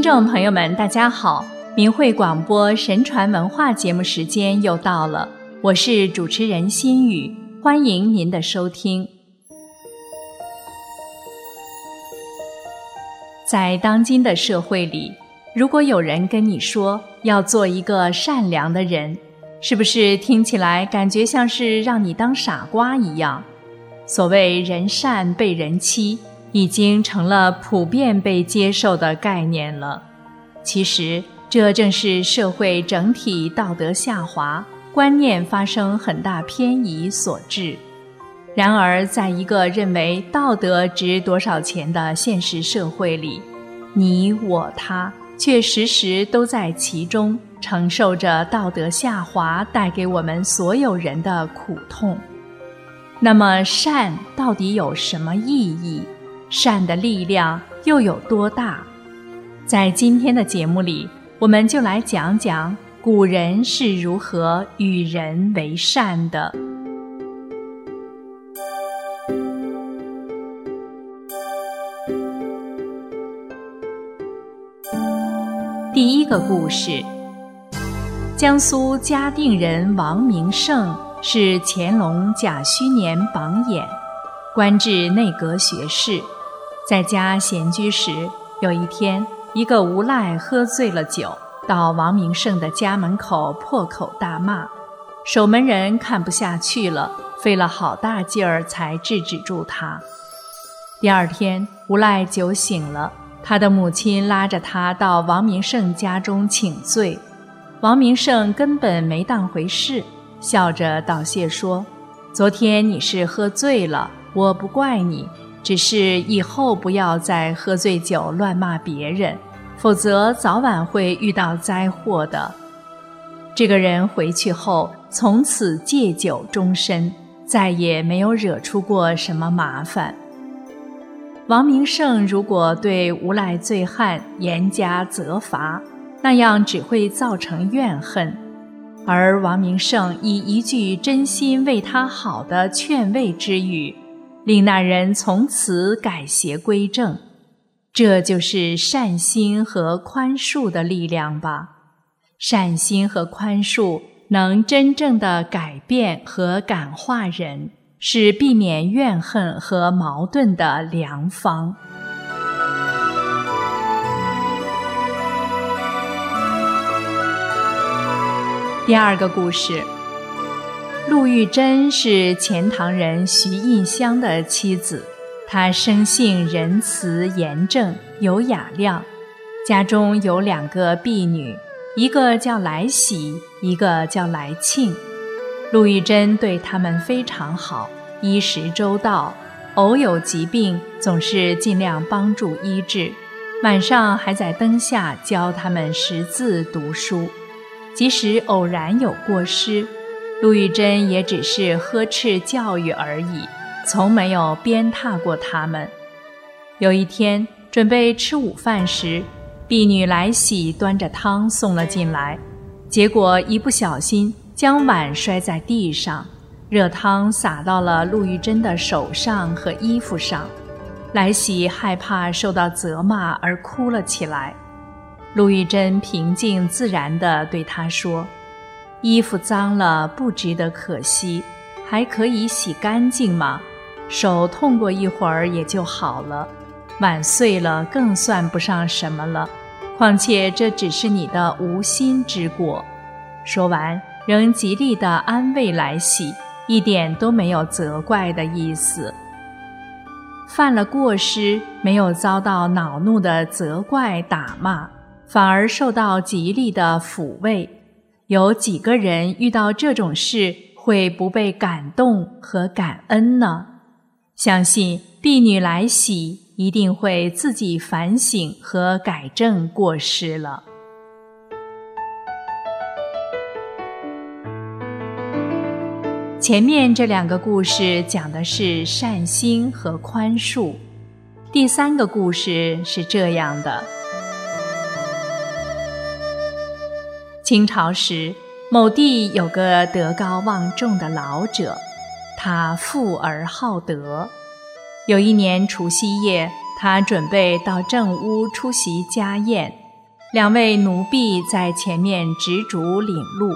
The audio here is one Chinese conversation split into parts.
听众朋友们，大家好！明慧广播神传文化节目时间又到了，我是主持人心雨，欢迎您的收听。在当今的社会里，如果有人跟你说要做一个善良的人，是不是听起来感觉像是让你当傻瓜一样？所谓“人善被人欺”。已经成了普遍被接受的概念了。其实，这正是社会整体道德下滑、观念发生很大偏移所致。然而，在一个认为道德值多少钱的现实社会里，你我他却时时都在其中承受着道德下滑带给我们所有人的苦痛。那么，善到底有什么意义？善的力量又有多大？在今天的节目里，我们就来讲讲古人是如何与人为善的。第一个故事：江苏嘉定人王明胜是乾隆甲戌年榜眼，官至内阁学士。在家闲居时，有一天，一个无赖喝醉了酒，到王明胜的家门口破口大骂。守门人看不下去了，费了好大劲儿才制止住他。第二天，无赖酒醒了，他的母亲拉着他到王明胜家中请罪。王明胜根本没当回事，笑着道谢说：“昨天你是喝醉了，我不怪你。”只是以后不要再喝醉酒乱骂别人，否则早晚会遇到灾祸的。这个人回去后，从此戒酒终身，再也没有惹出过什么麻烦。王明胜如果对无赖醉汉严加责罚，那样只会造成怨恨；而王明胜以一句真心为他好的劝慰之语。令那人从此改邪归正，这就是善心和宽恕的力量吧。善心和宽恕能真正的改变和感化人，是避免怨恨和矛盾的良方。第二个故事。陆玉珍是钱塘人徐印香的妻子，她生性仁慈严正，有雅量，家中有两个婢女，一个叫来喜，一个叫来庆。陆玉珍对他们非常好，衣食周到，偶有疾病，总是尽量帮助医治，晚上还在灯下教他们识字读书，即使偶然有过失。陆玉珍也只是呵斥教育而已，从没有鞭挞过他们。有一天准备吃午饭时，婢女来喜端着汤送了进来，结果一不小心将碗摔在地上，热汤洒到了陆玉珍的手上和衣服上。来喜害怕受到责骂而哭了起来。陆玉珍平静自然地对她说。衣服脏了不值得可惜，还可以洗干净吗？手痛过一会儿也就好了，碗碎了更算不上什么了。况且这只是你的无心之过。说完，仍极力地安慰来喜，一点都没有责怪的意思。犯了过失，没有遭到恼怒的责怪打骂，反而受到极力的抚慰。有几个人遇到这种事会不被感动和感恩呢？相信婢女来喜一定会自己反省和改正过失了。前面这两个故事讲的是善心和宽恕，第三个故事是这样的。清朝时，某地有个德高望重的老者，他富而好德。有一年除夕夜，他准备到正屋出席家宴，两位奴婢在前面执烛领路。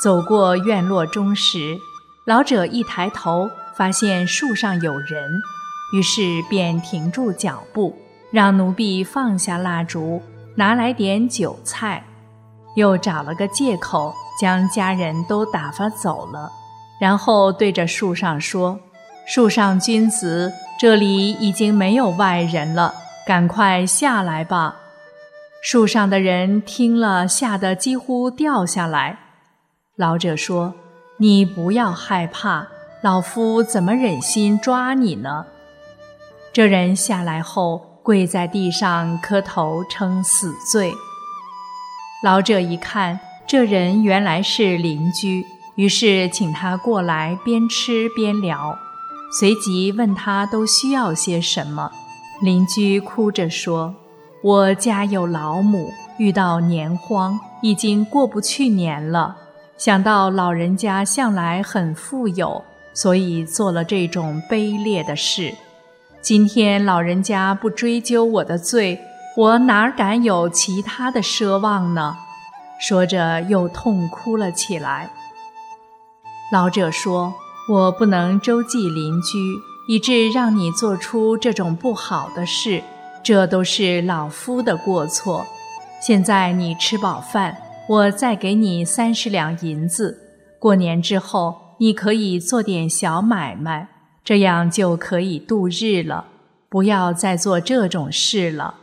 走过院落中时，老者一抬头，发现树上有人，于是便停住脚步，让奴婢放下蜡烛，拿来点酒菜，又找了个借口将家人都打发走了，然后对着树上说：“树上君子，这里已经没有外人了，赶快下来吧。”树上的人听了，吓得几乎掉下来。老者说：“你不要害怕，老夫怎么忍心抓你呢？”这人下来后，跪在地上磕头称死罪。老者一看，这人原来是邻居，于是请他过来，边吃边聊，随即问他都需要些什么。邻居哭着说：“我家有老母，遇到年荒，已经过不去年了。”想到老人家向来很富有，所以做了这种卑劣的事。今天老人家不追究我的罪，我哪敢有其他的奢望呢？说着又痛哭了起来。老者说：“我不能周济邻居，以致让你做出这种不好的事，这都是老夫的过错。现在你吃饱饭。”我再给你三十两银子，过年之后你可以做点小买卖，这样就可以度日了。不要再做这种事了，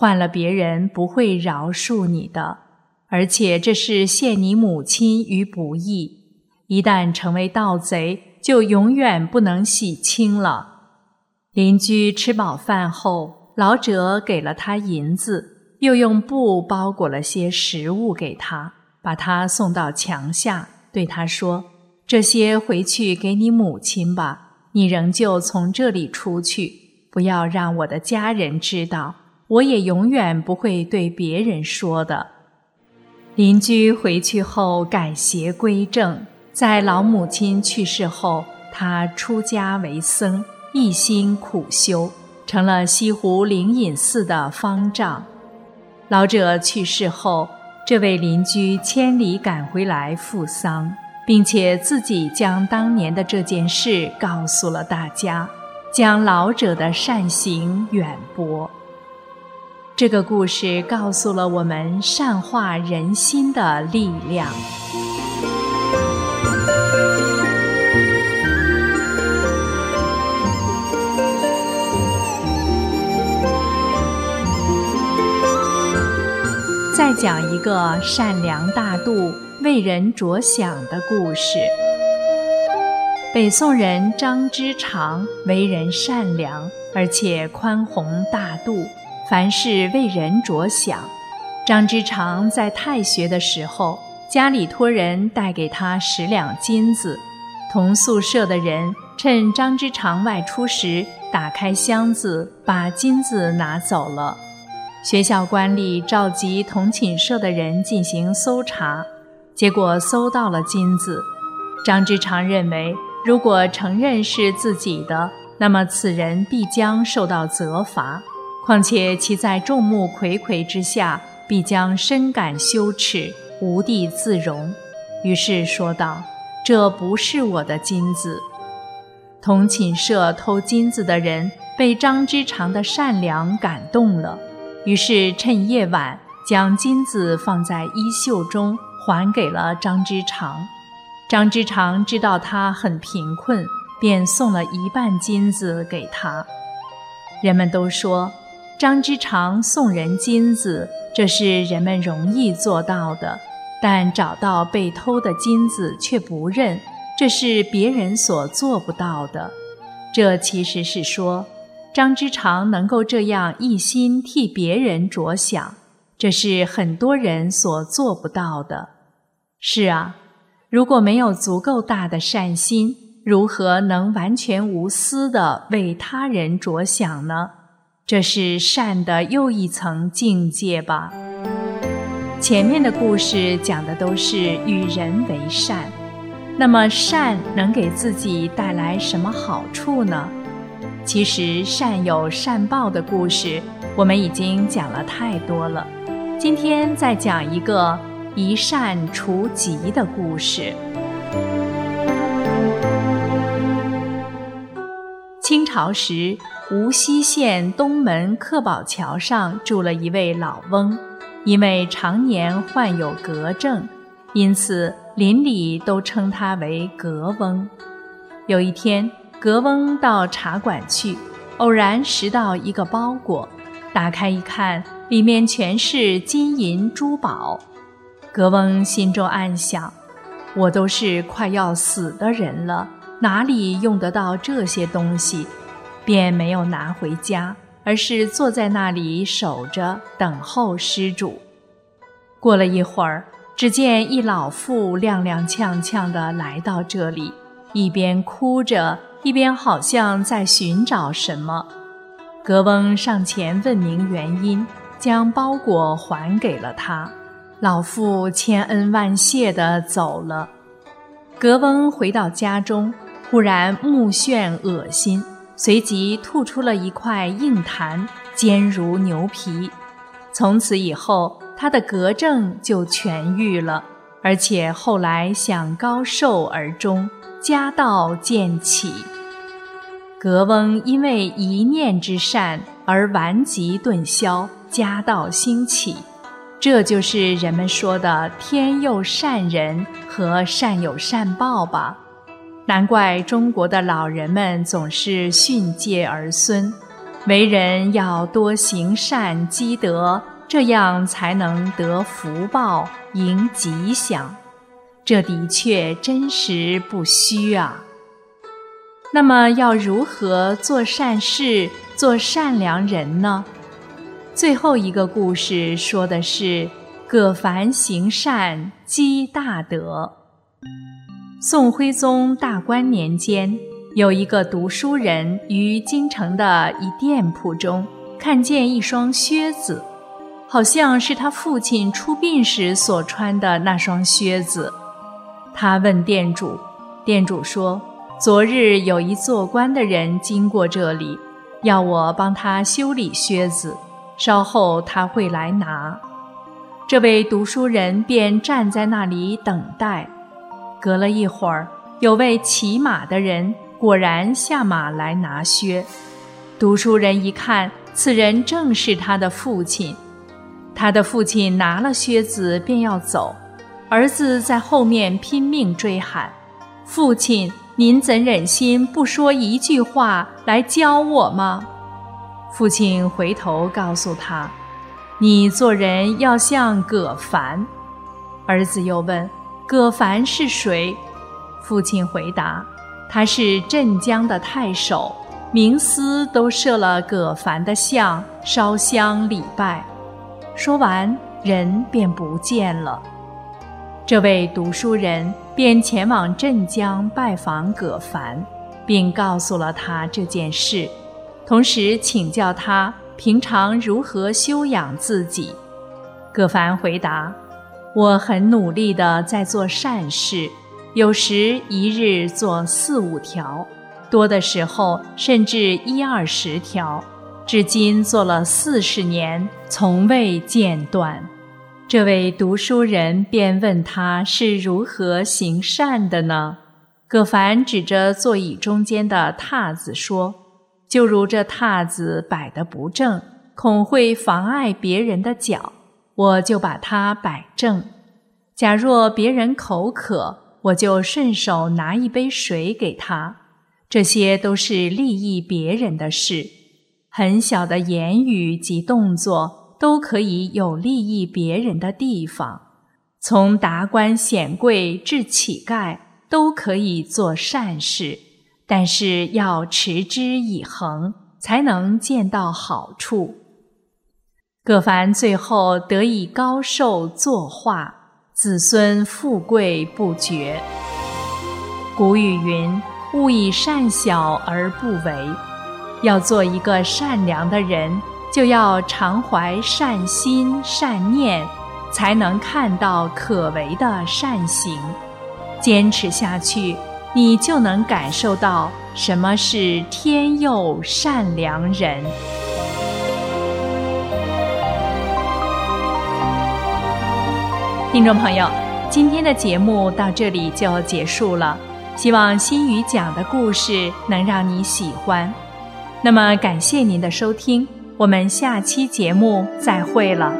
换了别人不会饶恕你的，而且这是陷你母亲于不义。一旦成为盗贼，就永远不能洗清了。邻居吃饱饭后，老者给了他银子。又用布包裹了些食物给他，把他送到墙下，对他说：“这些回去给你母亲吧，你仍旧从这里出去，不要让我的家人知道，我也永远不会对别人说的。”邻居回去后改邪归正，在老母亲去世后，他出家为僧，一心苦修，成了西湖灵隐寺的方丈。老者去世后，这位邻居千里赶回来赴丧，并且自己将当年的这件事告诉了大家，将老者的善行远播。这个故事告诉了我们善化人心的力量。再讲一个善良大度、为人着想的故事。北宋人张之常为人善良，而且宽宏大度，凡事为人着想。张之常在太学的时候，家里托人带给他十两金子，同宿舍的人趁张之常外出时，打开箱子，把金子拿走了。学校官吏召集同寝舍的人进行搜查，结果搜到了金子。张之常认为，如果承认是自己的，那么此人必将受到责罚；况且其在众目睽睽之下，必将深感羞耻，无地自容。于是说道：“这不是我的金子。”同寝舍偷金子的人被张之常的善良感动了。于是趁夜晚将金子放在衣袖中，还给了张之常。张之常知道他很贫困，便送了一半金子给他。人们都说，张之常送人金子，这是人们容易做到的；但找到被偷的金子却不认，这是别人所做不到的。这其实是说。张之常能够这样一心替别人着想，这是很多人所做不到的。是啊，如果没有足够大的善心，如何能完全无私的为他人着想呢？这是善的又一层境界吧。前面的故事讲的都是与人为善，那么善能给自己带来什么好处呢？其实善有善报的故事，我们已经讲了太多了。今天再讲一个一善除疾的故事。清朝时，无锡县东门客宝桥上住了一位老翁，因为常年患有嗝症，因此邻里都称他为嗝翁。有一天，格翁到茶馆去，偶然拾到一个包裹，打开一看。里面全是金银珠宝，格翁心中暗想：“我都是快要死的人了，哪里用得到这些东西？”便没有拿回家，而是坐在那里守着，等候施主。过了一会儿，只见一老妇踉踉跄跄地来到这里，一边哭着，一边好像在寻找什么。格翁上前问明原因。将包裹还给了他，老妇千恩万谢地走了。格翁回到家中，忽然目眩恶心，随即吐出了一块硬痰，坚如牛皮。从此以后，他的嗝症就痊愈了，而且后来享高寿而终，家道渐起。格翁因为一念之善而顽疾顿消。家道兴起，这就是人们说的“天佑善人”和“善有善报”吧。难怪中国的老人们总是训诫儿孙，为人要多行善积德，这样才能得福报、迎吉祥。这的确真实不虚啊。那么，要如何做善事、做善良人呢？最后一个故事说的是葛凡行善积大德。宋徽宗大观年间，有一个读书人于京城的一店铺中看见一双靴子，好像是他父亲出殡时所穿的那双靴子。他问店主，店主说：“昨日有一做官的人经过这里，要我帮他修理靴子。”稍后他会来拿，这位读书人便站在那里等待。隔了一会儿，有位骑马的人果然下马来拿靴。读书人一看，此人正是他的父亲。他的父亲拿了靴子便要走，儿子在后面拼命追喊：“父亲，您怎忍心不说一句话来教我吗？”父亲回头告诉他：“你做人要像葛凡。”儿子又问：“葛凡是谁？”父亲回答：“他是镇江的太守，冥司都设了葛凡的像，烧香礼拜。”说完，人便不见了。这位读书人便前往镇江拜访葛凡，并告诉了他这件事。同时请教他平常如何修养自己。葛凡回答：“我很努力地在做善事，有时一日做四五条，多的时候甚至一二十条，至今做了四十年，从未间断。”这位读书人便问他是如何行善的呢？葛凡指着座椅中间的榻子说。就如这榻子摆得不正，恐会妨碍别人的脚，我就把它摆正。假若别人口渴，我就顺手拿一杯水给他。这些都是利益别人的事，很小的言语及动作都可以有利益别人的地方。从达官显贵至乞丐，都可以做善事。但是要持之以恒，才能见到好处。葛凡最后得以高寿作画，子孙富贵不绝。古语云：“勿以善小而不为。”要做一个善良的人，就要常怀善心善念，才能看到可为的善行，坚持下去。你就能感受到什么是天佑善良人。听众朋友，今天的节目到这里就结束了。希望心语讲的故事能让你喜欢。那么，感谢您的收听，我们下期节目再会了。